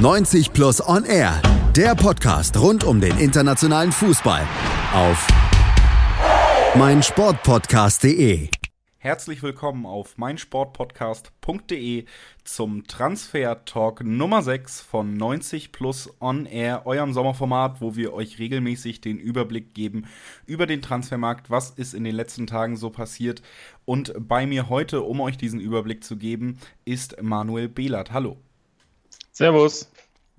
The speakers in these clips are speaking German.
90 Plus On Air, der Podcast rund um den internationalen Fußball auf meinsportpodcast.de. Herzlich willkommen auf meinsportpodcast.de zum Transfer Talk Nummer 6 von 90 Plus On Air, eurem Sommerformat, wo wir euch regelmäßig den Überblick geben über den Transfermarkt, was ist in den letzten Tagen so passiert. Und bei mir heute, um euch diesen Überblick zu geben, ist Manuel Behlert. Hallo. Servus.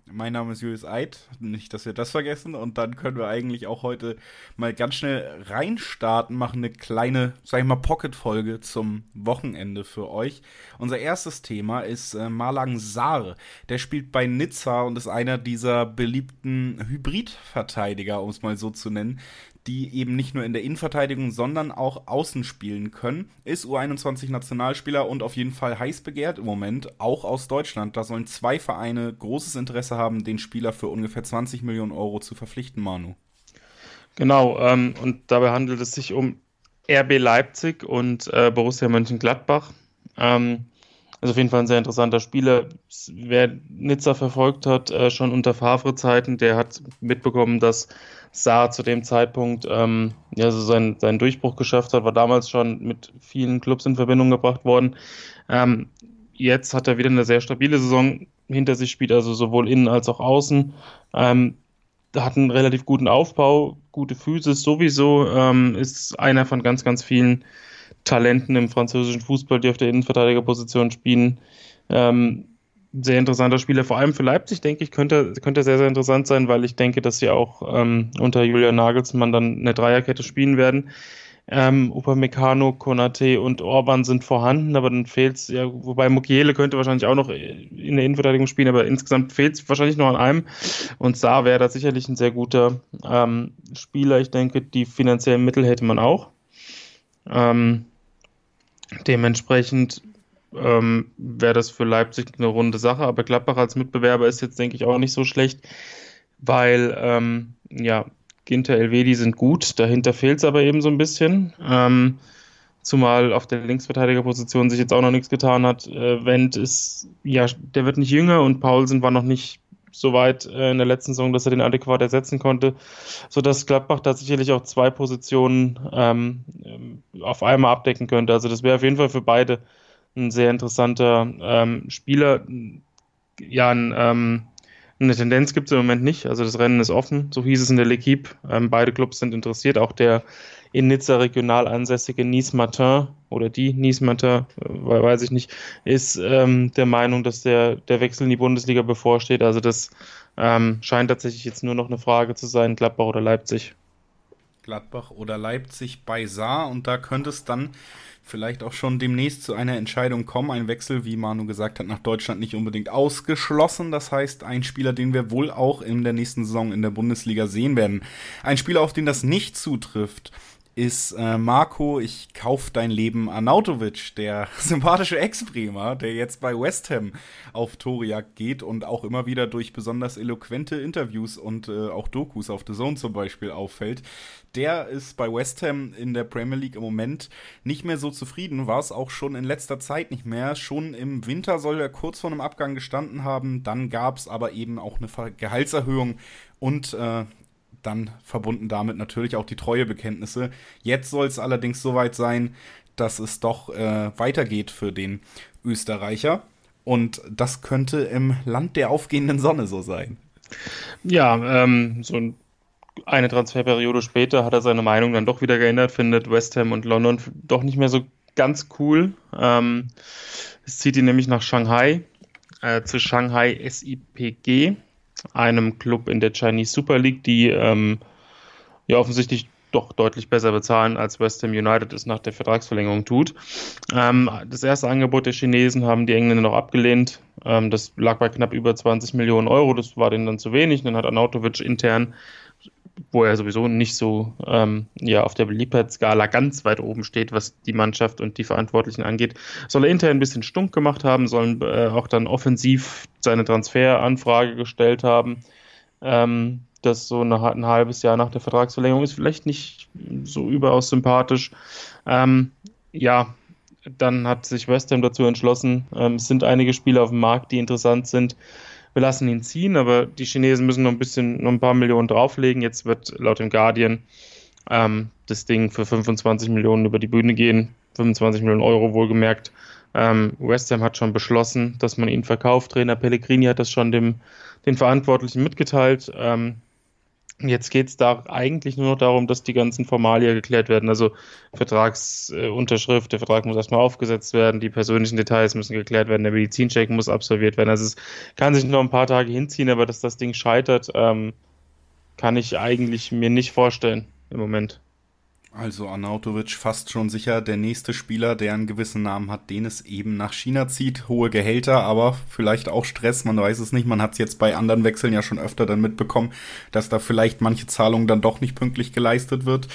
Mein Name ist Julius Eid, nicht, dass wir das vergessen. Und dann können wir eigentlich auch heute mal ganz schnell reinstarten, machen eine kleine, sag ich mal, Pocket-Folge zum Wochenende für euch. Unser erstes Thema ist äh, Malang Saar. Der spielt bei Nizza und ist einer dieser beliebten Hybrid-Verteidiger, um es mal so zu nennen, die eben nicht nur in der Innenverteidigung, sondern auch außen spielen können. Ist U21-Nationalspieler und auf jeden Fall heiß begehrt im Moment, auch aus Deutschland. Da sollen zwei Vereine großes Interesse haben, den Spieler für ungefähr 20 Millionen Euro zu verpflichten, Manu. Genau, ähm, und dabei handelt es sich um RB Leipzig und äh, Borussia Mönchengladbach. Ähm, also auf jeden Fall ein sehr interessanter Spieler. Wer Nizza verfolgt hat, äh, schon unter Favre-Zeiten, der hat mitbekommen, dass Saar zu dem Zeitpunkt ähm, ja, so seinen, seinen Durchbruch geschafft hat, war damals schon mit vielen Clubs in Verbindung gebracht worden. Ähm, jetzt hat er wieder eine sehr stabile Saison hinter sich, spielt also sowohl innen als auch außen. Ähm, hat einen relativ guten Aufbau, gute Physis sowieso, ähm, ist einer von ganz, ganz vielen Talenten im französischen Fußball, die auf der Innenverteidigerposition spielen. Ähm, sehr interessanter Spieler, vor allem für Leipzig, denke ich, könnte, könnte sehr, sehr interessant sein, weil ich denke, dass sie auch ähm, unter Julian Nagelsmann dann eine Dreierkette spielen werden. Ähm, Upamecano, Konate und Orban sind vorhanden, aber dann fehlt es, ja, wobei Mukiele könnte wahrscheinlich auch noch in der Innenverteidigung spielen, aber insgesamt fehlt es wahrscheinlich noch an einem. Und Saar wäre da sicherlich ein sehr guter ähm, Spieler. Ich denke, die finanziellen Mittel hätte man auch. Ähm, Dementsprechend ähm, wäre das für Leipzig eine runde Sache, aber Gladbach als Mitbewerber ist jetzt, denke ich, auch nicht so schlecht, weil, ähm, ja, Ginter, Elvedi sind gut, dahinter fehlt es aber eben so ein bisschen. Ähm, zumal auf der Linksverteidigerposition sich jetzt auch noch nichts getan hat. Äh, Wendt ist, ja, der wird nicht jünger und Paulsen war noch nicht so weit äh, in der letzten Saison, dass er den adäquat ersetzen konnte, sodass Gladbach da sicherlich auch zwei Positionen ähm, auf einmal abdecken könnte. Also das wäre auf jeden Fall für beide ein sehr interessanter ähm, Spieler. Ja, ein, ähm, eine Tendenz gibt es im Moment nicht. Also das Rennen ist offen, so hieß es in der L'Equipe. Ähm, beide Clubs sind interessiert. Auch der in Nizza regional ansässige Nice Martin oder die Nice Martin, äh, weiß ich nicht, ist ähm, der Meinung, dass der, der Wechsel in die Bundesliga bevorsteht. Also das ähm, scheint tatsächlich jetzt nur noch eine Frage zu sein, Gladbach oder Leipzig. Gladbach oder Leipzig bei Saar und da könnte es dann vielleicht auch schon demnächst zu einer Entscheidung kommen. Ein Wechsel, wie Manu gesagt hat, nach Deutschland nicht unbedingt ausgeschlossen. Das heißt, ein Spieler, den wir wohl auch in der nächsten Saison in der Bundesliga sehen werden. Ein Spieler, auf den das nicht zutrifft, ist äh, Marco, ich kauf dein Leben Arnautovic, der sympathische Ex-Bremer, der jetzt bei West Ham auf Toriak geht und auch immer wieder durch besonders eloquente Interviews und äh, auch Dokus auf The Zone zum Beispiel auffällt. Der ist bei West Ham in der Premier League im Moment nicht mehr so zufrieden, war es auch schon in letzter Zeit nicht mehr. Schon im Winter soll er kurz vor einem Abgang gestanden haben, dann gab es aber eben auch eine Gehaltserhöhung und äh, dann verbunden damit natürlich auch die Treuebekenntnisse. Jetzt soll es allerdings soweit sein, dass es doch äh, weitergeht für den Österreicher. Und das könnte im Land der aufgehenden Sonne so sein. Ja, ähm, so eine Transferperiode später hat er seine Meinung dann doch wieder geändert, findet West Ham und London doch nicht mehr so ganz cool. Ähm, es zieht ihn nämlich nach Shanghai, äh, zu Shanghai SIPG einem Club in der Chinese Super League, die ähm, ja offensichtlich doch deutlich besser bezahlen, als West Ham United es nach der Vertragsverlängerung tut. Ähm, das erste Angebot der Chinesen haben die Engländer noch abgelehnt. Ähm, das lag bei knapp über 20 Millionen Euro. Das war denen dann zu wenig. Dann hat Arnautovic intern wo er sowieso nicht so ähm, ja, auf der Beliebtheitsskala ganz weit oben steht, was die Mannschaft und die Verantwortlichen angeht, soll er intern ein bisschen stunk gemacht haben, sollen äh, auch dann offensiv seine Transferanfrage gestellt haben. Ähm, das so eine, ein halbes Jahr nach der Vertragsverlängerung ist vielleicht nicht so überaus sympathisch. Ähm, ja, dann hat sich West Ham dazu entschlossen. Ähm, es sind einige Spieler auf dem Markt, die interessant sind. Wir lassen ihn ziehen, aber die Chinesen müssen noch ein bisschen, noch ein paar Millionen drauflegen. Jetzt wird laut dem Guardian ähm, das Ding für 25 Millionen über die Bühne gehen. 25 Millionen Euro wohlgemerkt. Ähm, West Ham hat schon beschlossen, dass man ihn verkauft. Trainer Pellegrini hat das schon dem, den Verantwortlichen mitgeteilt. Ähm, Jetzt geht es da eigentlich nur noch darum, dass die ganzen Formalien geklärt werden. Also Vertragsunterschrift, der Vertrag muss erstmal aufgesetzt werden, die persönlichen Details müssen geklärt werden, der Medizincheck muss absolviert werden. Also es kann sich noch ein paar Tage hinziehen, aber dass das Ding scheitert, ähm, kann ich eigentlich mir nicht vorstellen im Moment. Also Arnautovic fast schon sicher der nächste Spieler, der einen gewissen Namen hat, den es eben nach China zieht. Hohe Gehälter, aber vielleicht auch Stress, man weiß es nicht. Man hat es jetzt bei anderen Wechseln ja schon öfter dann mitbekommen, dass da vielleicht manche Zahlungen dann doch nicht pünktlich geleistet wird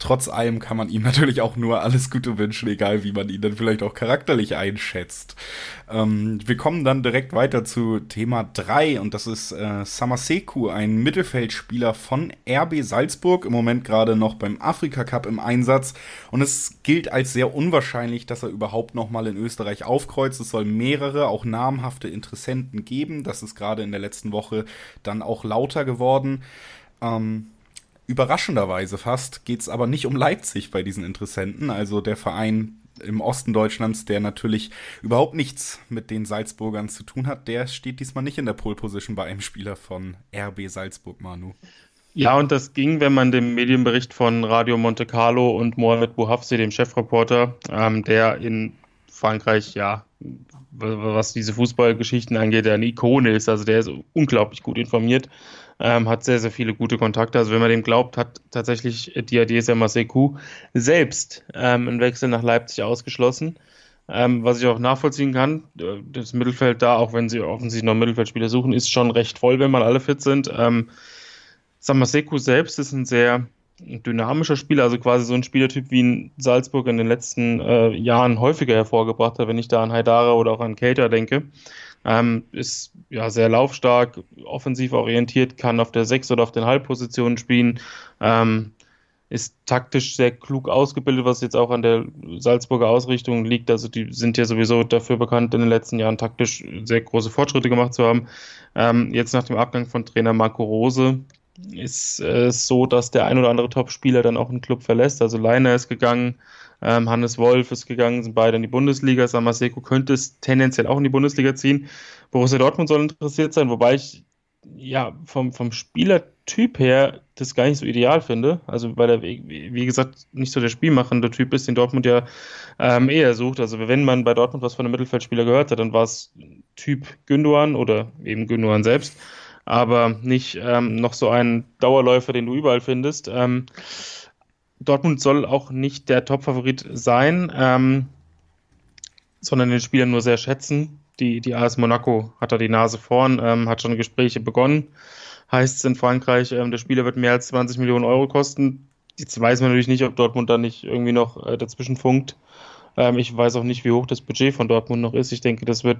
trotz allem kann man ihm natürlich auch nur alles Gute wünschen, egal wie man ihn dann vielleicht auch charakterlich einschätzt. Ähm, wir kommen dann direkt weiter zu Thema 3 und das ist äh, Samaseku, ein Mittelfeldspieler von RB Salzburg, im Moment gerade noch beim Afrika Cup im Einsatz und es gilt als sehr unwahrscheinlich, dass er überhaupt nochmal in Österreich aufkreuzt. Es soll mehrere, auch namhafte Interessenten geben. Das ist gerade in der letzten Woche dann auch lauter geworden. Ähm, Überraschenderweise fast geht es aber nicht um Leipzig bei diesen Interessenten, also der Verein im Osten Deutschlands, der natürlich überhaupt nichts mit den Salzburgern zu tun hat, der steht diesmal nicht in der Pole Position bei einem Spieler von RB Salzburg, Manu. Ja, und das ging, wenn man dem Medienbericht von Radio Monte Carlo und Mohamed Bouhafsi, dem Chefreporter, ähm, der in Frankreich, ja, was diese Fußballgeschichten angeht, eine Ikone ist. Also der ist unglaublich gut informiert, ähm, hat sehr, sehr viele gute Kontakte. Also wenn man dem glaubt, hat tatsächlich Diadier Samaseku selbst ähm, einen Wechsel nach Leipzig ausgeschlossen. Ähm, was ich auch nachvollziehen kann, das Mittelfeld da, auch wenn sie offensichtlich noch Mittelfeldspieler suchen, ist schon recht voll, wenn mal alle fit sind. Ähm, Samaseku selbst ist ein sehr dynamischer Spieler, also quasi so ein Spielertyp, wie in Salzburg in den letzten äh, Jahren häufiger hervorgebracht hat, wenn ich da an Haidara oder auch an Cater denke. Ähm, ist ja sehr laufstark, offensiv orientiert, kann auf der 6 oder auf den Halbpositionen spielen, ähm, ist taktisch sehr klug ausgebildet, was jetzt auch an der Salzburger Ausrichtung liegt. Also die sind ja sowieso dafür bekannt, in den letzten Jahren taktisch sehr große Fortschritte gemacht zu haben. Ähm, jetzt nach dem Abgang von Trainer Marco Rose ist es äh, so, dass der ein oder andere Top-Spieler dann auch einen Club verlässt. Also Leiner ist gegangen, ähm, Hannes Wolf ist gegangen, sind beide in die Bundesliga. Samaseko könnte es tendenziell auch in die Bundesliga ziehen. Borussia Dortmund soll interessiert sein, wobei ich ja vom, vom Spielertyp her das gar nicht so ideal finde. Also weil er, wie gesagt, nicht so der spielmachende Typ ist, den Dortmund ja ähm, eher sucht. Also wenn man bei Dortmund was von einem Mittelfeldspieler gehört hat, dann war es Typ Gündogan oder eben Gündogan selbst aber nicht ähm, noch so ein Dauerläufer, den du überall findest. Ähm, Dortmund soll auch nicht der Top-Favorit sein, ähm, sondern den Spieler nur sehr schätzen. Die, die AS Monaco hat da die Nase vorn, ähm, hat schon Gespräche begonnen. Heißt es in Frankreich, ähm, der Spieler wird mehr als 20 Millionen Euro kosten. Jetzt weiß man natürlich nicht, ob Dortmund da nicht irgendwie noch äh, dazwischen funkt. Ähm, ich weiß auch nicht, wie hoch das Budget von Dortmund noch ist. Ich denke, das wird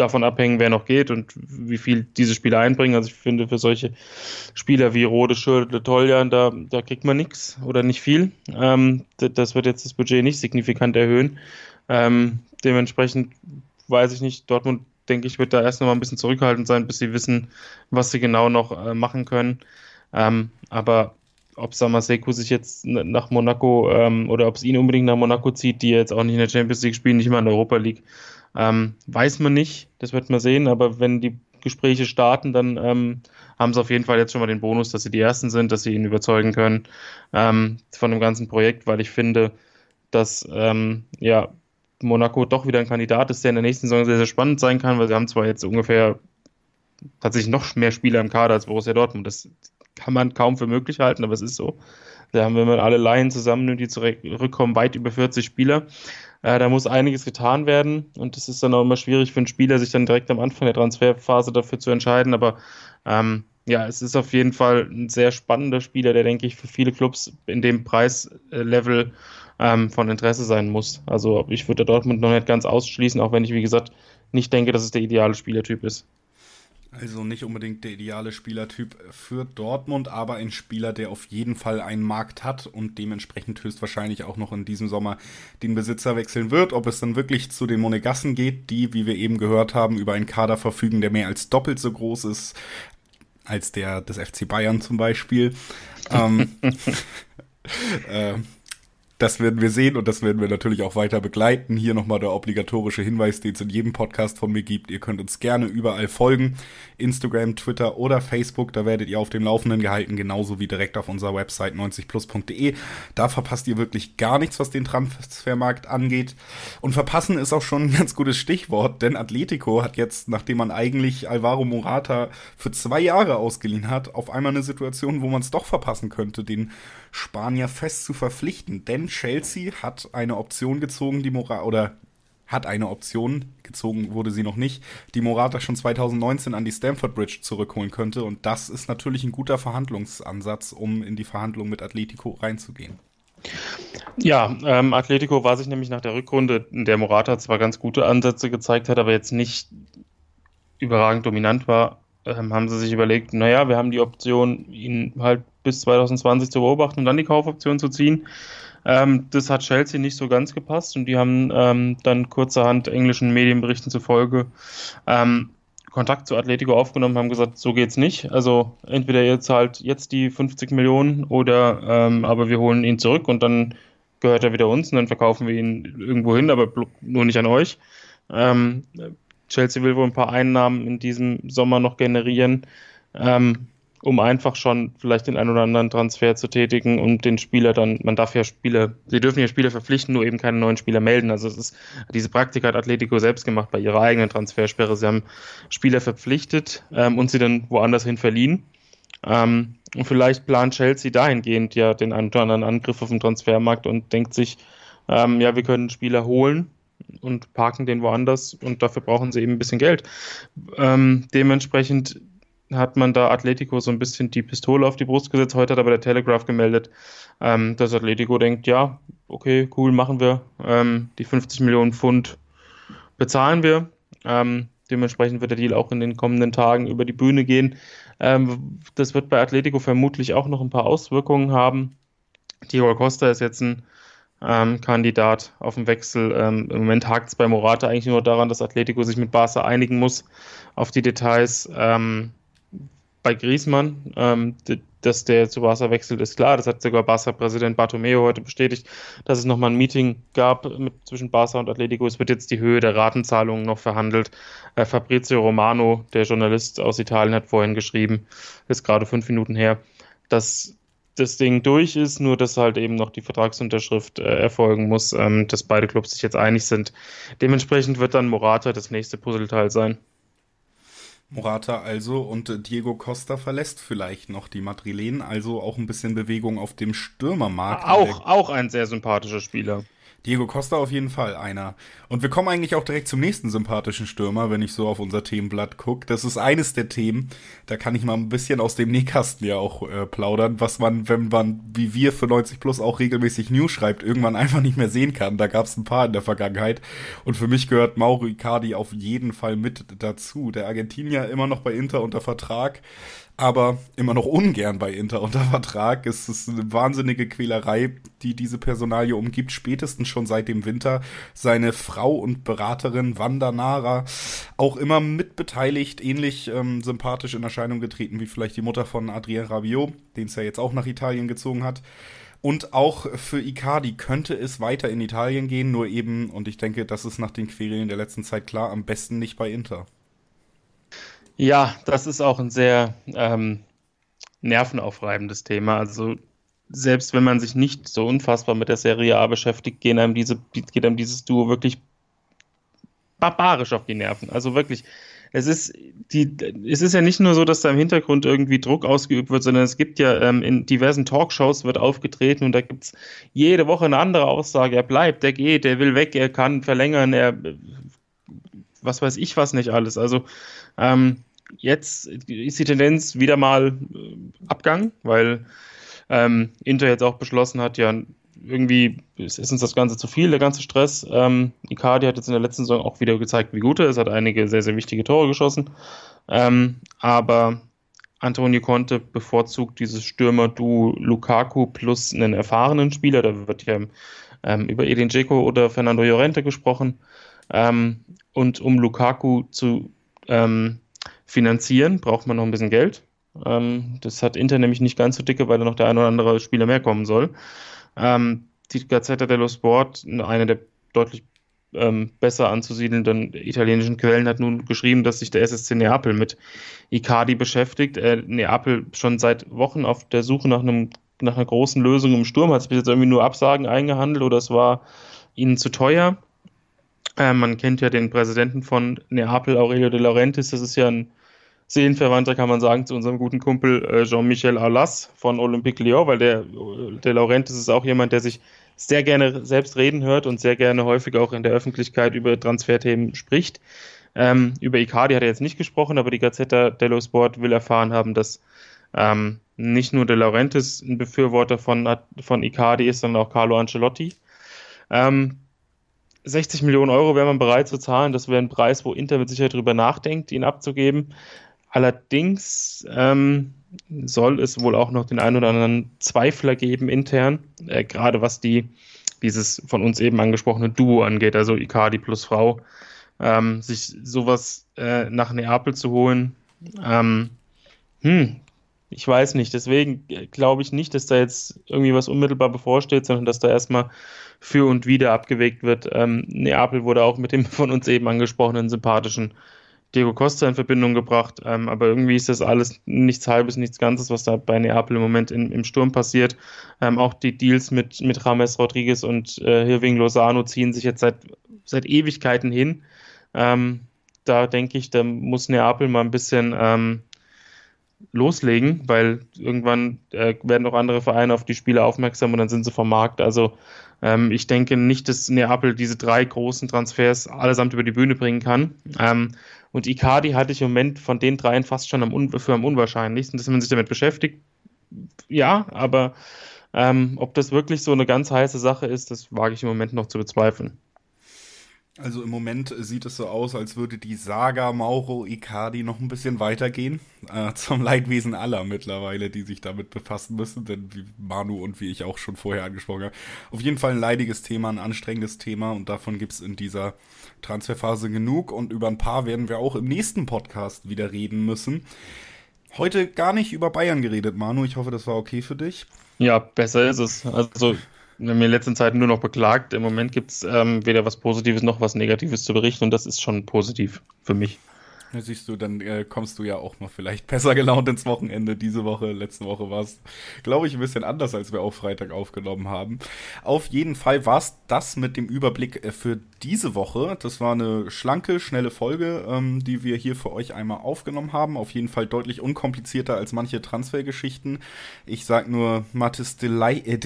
davon abhängen, wer noch geht und wie viel diese Spieler einbringen. Also ich finde, für solche Spieler wie Rode, Schürle, Toljan, da, da kriegt man nichts oder nicht viel. Ähm, das wird jetzt das Budget nicht signifikant erhöhen. Ähm, dementsprechend weiß ich nicht, Dortmund, denke ich, wird da erst noch mal ein bisschen zurückhaltend sein, bis sie wissen, was sie genau noch äh, machen können. Ähm, aber ob Samaseku sich jetzt nach Monaco ähm, oder ob es ihn unbedingt nach Monaco zieht, die jetzt auch nicht in der Champions League spielen, nicht mal in der Europa League, ähm, weiß man nicht, das wird man sehen, aber wenn die Gespräche starten, dann ähm, haben sie auf jeden Fall jetzt schon mal den Bonus, dass sie die Ersten sind, dass sie ihn überzeugen können ähm, von dem ganzen Projekt, weil ich finde, dass ähm, ja, Monaco doch wieder ein Kandidat ist, der in der nächsten Saison sehr, sehr spannend sein kann, weil sie haben zwar jetzt ungefähr tatsächlich noch mehr Spieler im Kader als Borussia Dortmund. Das kann man kaum für möglich halten, aber es ist so. Da haben, wenn man alle Laien zusammennimmt, die zurückkommen, weit über 40 Spieler. Äh, da muss einiges getan werden und es ist dann auch immer schwierig für einen Spieler, sich dann direkt am Anfang der Transferphase dafür zu entscheiden. Aber ähm, ja, es ist auf jeden Fall ein sehr spannender Spieler, der, denke ich, für viele Clubs in dem Preislevel ähm, von Interesse sein muss. Also ich würde Dortmund noch nicht ganz ausschließen, auch wenn ich, wie gesagt, nicht denke, dass es der ideale Spielertyp ist. Also nicht unbedingt der ideale Spielertyp für Dortmund, aber ein Spieler, der auf jeden Fall einen Markt hat und dementsprechend höchstwahrscheinlich auch noch in diesem Sommer den Besitzer wechseln wird. Ob es dann wirklich zu den Monegassen geht, die, wie wir eben gehört haben, über einen Kader verfügen, der mehr als doppelt so groß ist als der des FC Bayern zum Beispiel. ähm, äh, das werden wir sehen und das werden wir natürlich auch weiter begleiten. Hier nochmal der obligatorische Hinweis, den es in jedem Podcast von mir gibt. Ihr könnt uns gerne überall folgen. Instagram, Twitter oder Facebook. Da werdet ihr auf dem Laufenden gehalten, genauso wie direkt auf unserer Website 90plus.de. Da verpasst ihr wirklich gar nichts, was den Transfermarkt angeht. Und verpassen ist auch schon ein ganz gutes Stichwort, denn Atletico hat jetzt, nachdem man eigentlich Alvaro Morata für zwei Jahre ausgeliehen hat, auf einmal eine Situation, wo man es doch verpassen könnte, den Spanier fest zu verpflichten. Denn Chelsea hat eine Option gezogen, die Morata, oder hat eine Option, gezogen wurde sie noch nicht, die Morata schon 2019 an die Stamford Bridge zurückholen könnte. Und das ist natürlich ein guter Verhandlungsansatz, um in die Verhandlung mit Atletico reinzugehen. Ja, ähm, Atletico war sich nämlich nach der Rückrunde, in der Morata zwar ganz gute Ansätze gezeigt hat, aber jetzt nicht überragend dominant war, ähm, haben sie sich überlegt, naja, wir haben die Option, ihn halt bis 2020 zu beobachten und dann die Kaufoption zu ziehen. Ähm, das hat Chelsea nicht so ganz gepasst und die haben ähm, dann kurzerhand englischen Medienberichten zufolge ähm, Kontakt zu Atletico aufgenommen, haben gesagt, so geht's nicht. Also entweder ihr zahlt jetzt die 50 Millionen oder ähm, aber wir holen ihn zurück und dann gehört er wieder uns und dann verkaufen wir ihn irgendwo hin, aber nur nicht an euch. Ähm, Chelsea will wohl ein paar Einnahmen in diesem Sommer noch generieren, ähm, um einfach schon vielleicht den einen oder anderen Transfer zu tätigen und den Spieler dann, man darf ja Spieler, sie dürfen ja Spieler verpflichten, nur eben keine neuen Spieler melden. Also es ist, diese Praktik hat Atletico selbst gemacht bei ihrer eigenen Transfersperre. Sie haben Spieler verpflichtet ähm, und sie dann woanders hin verliehen. Ähm, und vielleicht plant Chelsea dahingehend ja den einen oder anderen Angriff auf den Transfermarkt und denkt sich, ähm, ja, wir können Spieler holen, und parken den woanders und dafür brauchen sie eben ein bisschen Geld. Ähm, dementsprechend hat man da Atletico so ein bisschen die Pistole auf die Brust gesetzt. Heute hat aber der Telegraph gemeldet, ähm, dass Atletico denkt, ja, okay, cool, machen wir. Ähm, die 50 Millionen Pfund bezahlen wir. Ähm, dementsprechend wird der Deal auch in den kommenden Tagen über die Bühne gehen. Ähm, das wird bei Atletico vermutlich auch noch ein paar Auswirkungen haben. Diego Costa ist jetzt ein ähm, Kandidat auf den Wechsel. Ähm, Im Moment hakt es bei Morata eigentlich nur daran, dass Atletico sich mit Barca einigen muss auf die Details. Ähm, bei Griezmann, ähm, dass der zu Barca wechselt, ist klar. Das hat sogar Barca-Präsident Bartomeo heute bestätigt, dass es nochmal ein Meeting gab mit, zwischen Barca und Atletico. Es wird jetzt die Höhe der Ratenzahlungen noch verhandelt. Äh, Fabrizio Romano, der Journalist aus Italien, hat vorhin geschrieben, ist gerade fünf Minuten her, dass das Ding durch ist, nur dass halt eben noch die Vertragsunterschrift äh, erfolgen muss, ähm, dass beide Clubs sich jetzt einig sind. Dementsprechend wird dann Morata das nächste Puzzleteil sein. Morata also und Diego Costa verlässt vielleicht noch die Madrilen, also auch ein bisschen Bewegung auf dem Stürmermarkt. Auch, auch ein sehr sympathischer Spieler. Diego Costa auf jeden Fall einer. Und wir kommen eigentlich auch direkt zum nächsten sympathischen Stürmer, wenn ich so auf unser Themenblatt gucke. Das ist eines der Themen, da kann ich mal ein bisschen aus dem Nähkasten ja auch äh, plaudern, was man, wenn man, wie wir für 90 Plus auch regelmäßig News schreibt, irgendwann einfach nicht mehr sehen kann. Da gab es ein paar in der Vergangenheit. Und für mich gehört Mauro Icardi auf jeden Fall mit dazu. Der Argentinier immer noch bei Inter unter Vertrag aber immer noch ungern bei Inter unter Vertrag. Es ist eine wahnsinnige Quälerei, die diese Personalie umgibt, spätestens schon seit dem Winter. Seine Frau und Beraterin Wanda Nara auch immer mitbeteiligt, ähnlich ähm, sympathisch in Erscheinung getreten wie vielleicht die Mutter von Adrien Rabiot, den es ja jetzt auch nach Italien gezogen hat. Und auch für Icardi könnte es weiter in Italien gehen, nur eben, und ich denke, das ist nach den Querelen der letzten Zeit klar, am besten nicht bei Inter. Ja, das ist auch ein sehr ähm, nervenaufreibendes Thema. Also selbst wenn man sich nicht so unfassbar mit der Serie A beschäftigt, gehen einem diese, geht einem dieses Duo wirklich barbarisch auf die Nerven. Also wirklich, es ist, die, es ist ja nicht nur so, dass da im Hintergrund irgendwie Druck ausgeübt wird, sondern es gibt ja ähm, in diversen Talkshows wird aufgetreten und da gibt es jede Woche eine andere Aussage. Er bleibt, er geht, er will weg, er kann verlängern, er was weiß ich was nicht alles. Also ähm, jetzt ist die Tendenz wieder mal äh, Abgang, weil ähm, Inter jetzt auch beschlossen hat, ja, irgendwie ist, uns das Ganze zu viel, der ganze Stress. Ähm, Icardi hat jetzt in der letzten Saison auch wieder gezeigt, wie gut er ist, hat einige sehr, sehr wichtige Tore geschossen. Ähm, aber Antonio Conte bevorzugt dieses Stürmer-Duo Lukaku plus einen erfahrenen Spieler. Da wird ja ähm, über Edin Dzeko oder Fernando Llorente gesprochen. Ähm, und um Lukaku zu ähm, finanzieren, braucht man noch ein bisschen Geld. Ähm, das hat Inter nämlich nicht ganz so dicke, weil da noch der ein oder andere Spieler mehr kommen soll. Ähm, die Gazzetta dello Sport, eine der deutlich ähm, besser anzusiedelnden italienischen Quellen hat nun geschrieben, dass sich der SSC Neapel mit Icardi beschäftigt. Äh, Neapel schon seit Wochen auf der Suche nach einem nach einer großen Lösung im Sturm hat es bis jetzt irgendwie nur Absagen eingehandelt oder es war ihnen zu teuer. Äh, man kennt ja den Präsidenten von Neapel, Aurelio de Laurentiis. Das ist ja ein Seelenverwandter, kann man sagen, zu unserem guten Kumpel äh, Jean-Michel Aulas von Olympique Lyon, weil der, der Laurentiis ist auch jemand, der sich sehr gerne selbst reden hört und sehr gerne häufig auch in der Öffentlichkeit über Transferthemen spricht. Ähm, über Icardi hat er jetzt nicht gesprochen, aber die Gazzetta dello Sport will erfahren haben, dass ähm, nicht nur De Laurentiis ein Befürworter von, von Icardi ist, sondern auch Carlo Ancelotti. Ähm, 60 Millionen Euro wäre man bereit zu zahlen. Das wäre ein Preis, wo Inter mit Sicherheit darüber nachdenkt, ihn abzugeben. Allerdings ähm, soll es wohl auch noch den einen oder anderen Zweifler geben intern, äh, gerade was die dieses von uns eben angesprochene Duo angeht, also Icardi plus Frau, ähm, sich sowas äh, nach Neapel zu holen. Ähm, hm, ich weiß nicht. Deswegen glaube ich nicht, dass da jetzt irgendwie was unmittelbar bevorsteht, sondern dass da erstmal für und wieder abgewegt wird. Ähm, Neapel wurde auch mit dem von uns eben angesprochenen sympathischen Diego Costa in Verbindung gebracht. Ähm, aber irgendwie ist das alles nichts Halbes, nichts Ganzes, was da bei Neapel im Moment in, im Sturm passiert. Ähm, auch die Deals mit, mit James Rodriguez und äh, Hirving Lozano ziehen sich jetzt seit, seit Ewigkeiten hin. Ähm, da denke ich, da muss Neapel mal ein bisschen ähm, loslegen, weil irgendwann äh, werden auch andere Vereine auf die Spiele aufmerksam und dann sind sie vom Markt. Also ähm, ich denke nicht, dass Neapel diese drei großen Transfers allesamt über die Bühne bringen kann. Ähm, und Icardi halte ich im Moment von den dreien fast schon am für am unwahrscheinlichsten, dass man sich damit beschäftigt. Ja, aber ähm, ob das wirklich so eine ganz heiße Sache ist, das wage ich im Moment noch zu bezweifeln. Also im Moment sieht es so aus, als würde die Saga Mauro Icardi noch ein bisschen weitergehen. Äh, zum Leidwesen aller mittlerweile, die sich damit befassen müssen, denn wie Manu und wie ich auch schon vorher angesprochen habe. Auf jeden Fall ein leidiges Thema, ein anstrengendes Thema und davon gibt es in dieser Transferphase genug und über ein paar werden wir auch im nächsten Podcast wieder reden müssen. Heute gar nicht über Bayern geredet, Manu. Ich hoffe, das war okay für dich. Ja, besser ist es. Also in den letzten Zeiten nur noch beklagt. Im Moment gibt es ähm, weder was Positives noch was Negatives zu berichten und das ist schon positiv für mich. Ja, siehst du, dann äh, kommst du ja auch mal vielleicht besser gelaunt ins Wochenende. Diese Woche, letzte Woche war es, glaube ich, ein bisschen anders, als wir auch Freitag aufgenommen haben. Auf jeden Fall war es das mit dem Überblick äh, für diese Woche. Das war eine schlanke, schnelle Folge, ähm, die wir hier für euch einmal aufgenommen haben. Auf jeden Fall deutlich unkomplizierter als manche Transfergeschichten. Ich sag nur Mathis de, äh,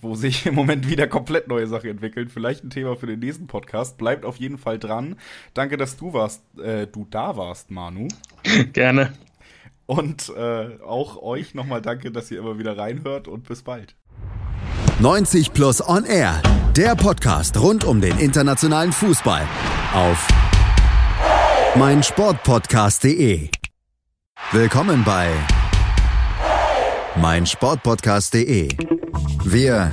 wo sich im Moment wieder komplett neue Sachen entwickeln. Vielleicht ein Thema für den nächsten Podcast. Bleibt auf jeden Fall dran. Danke, dass du warst, äh, du da da warst, Manu. Gerne. Und äh, auch euch nochmal danke, dass ihr immer wieder reinhört und bis bald. 90 Plus On Air, der Podcast rund um den internationalen Fußball auf meinsportpodcast.de. Willkommen bei meinsportpodcast.de. Wir